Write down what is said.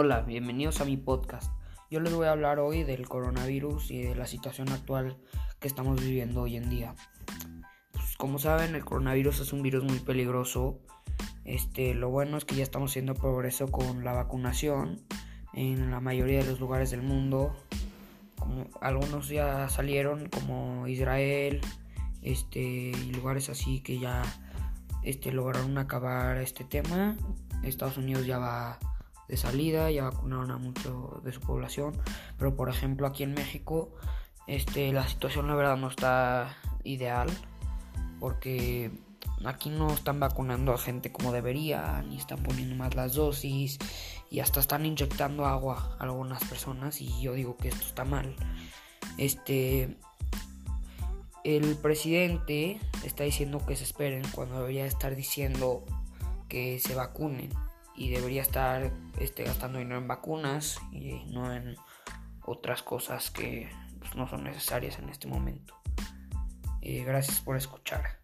Hola, bienvenidos a mi podcast. Yo les voy a hablar hoy del coronavirus y de la situación actual que estamos viviendo hoy en día. Pues, como saben, el coronavirus es un virus muy peligroso. Este, lo bueno es que ya estamos haciendo progreso con la vacunación en la mayoría de los lugares del mundo. Como algunos ya salieron, como Israel, este, y lugares así que ya este, lograron acabar este tema. Estados Unidos ya va de salida, ya vacunaron a mucho de su población, pero por ejemplo aquí en México este, la situación la verdad no está ideal porque aquí no están vacunando a gente como debería, ni están poniendo más las dosis y hasta están inyectando agua a algunas personas y yo digo que esto está mal. Este el presidente está diciendo que se esperen cuando debería estar diciendo que se vacunen y debería estar este, gastando dinero en vacunas y no en otras cosas que pues, no son necesarias en este momento. Eh, gracias por escuchar.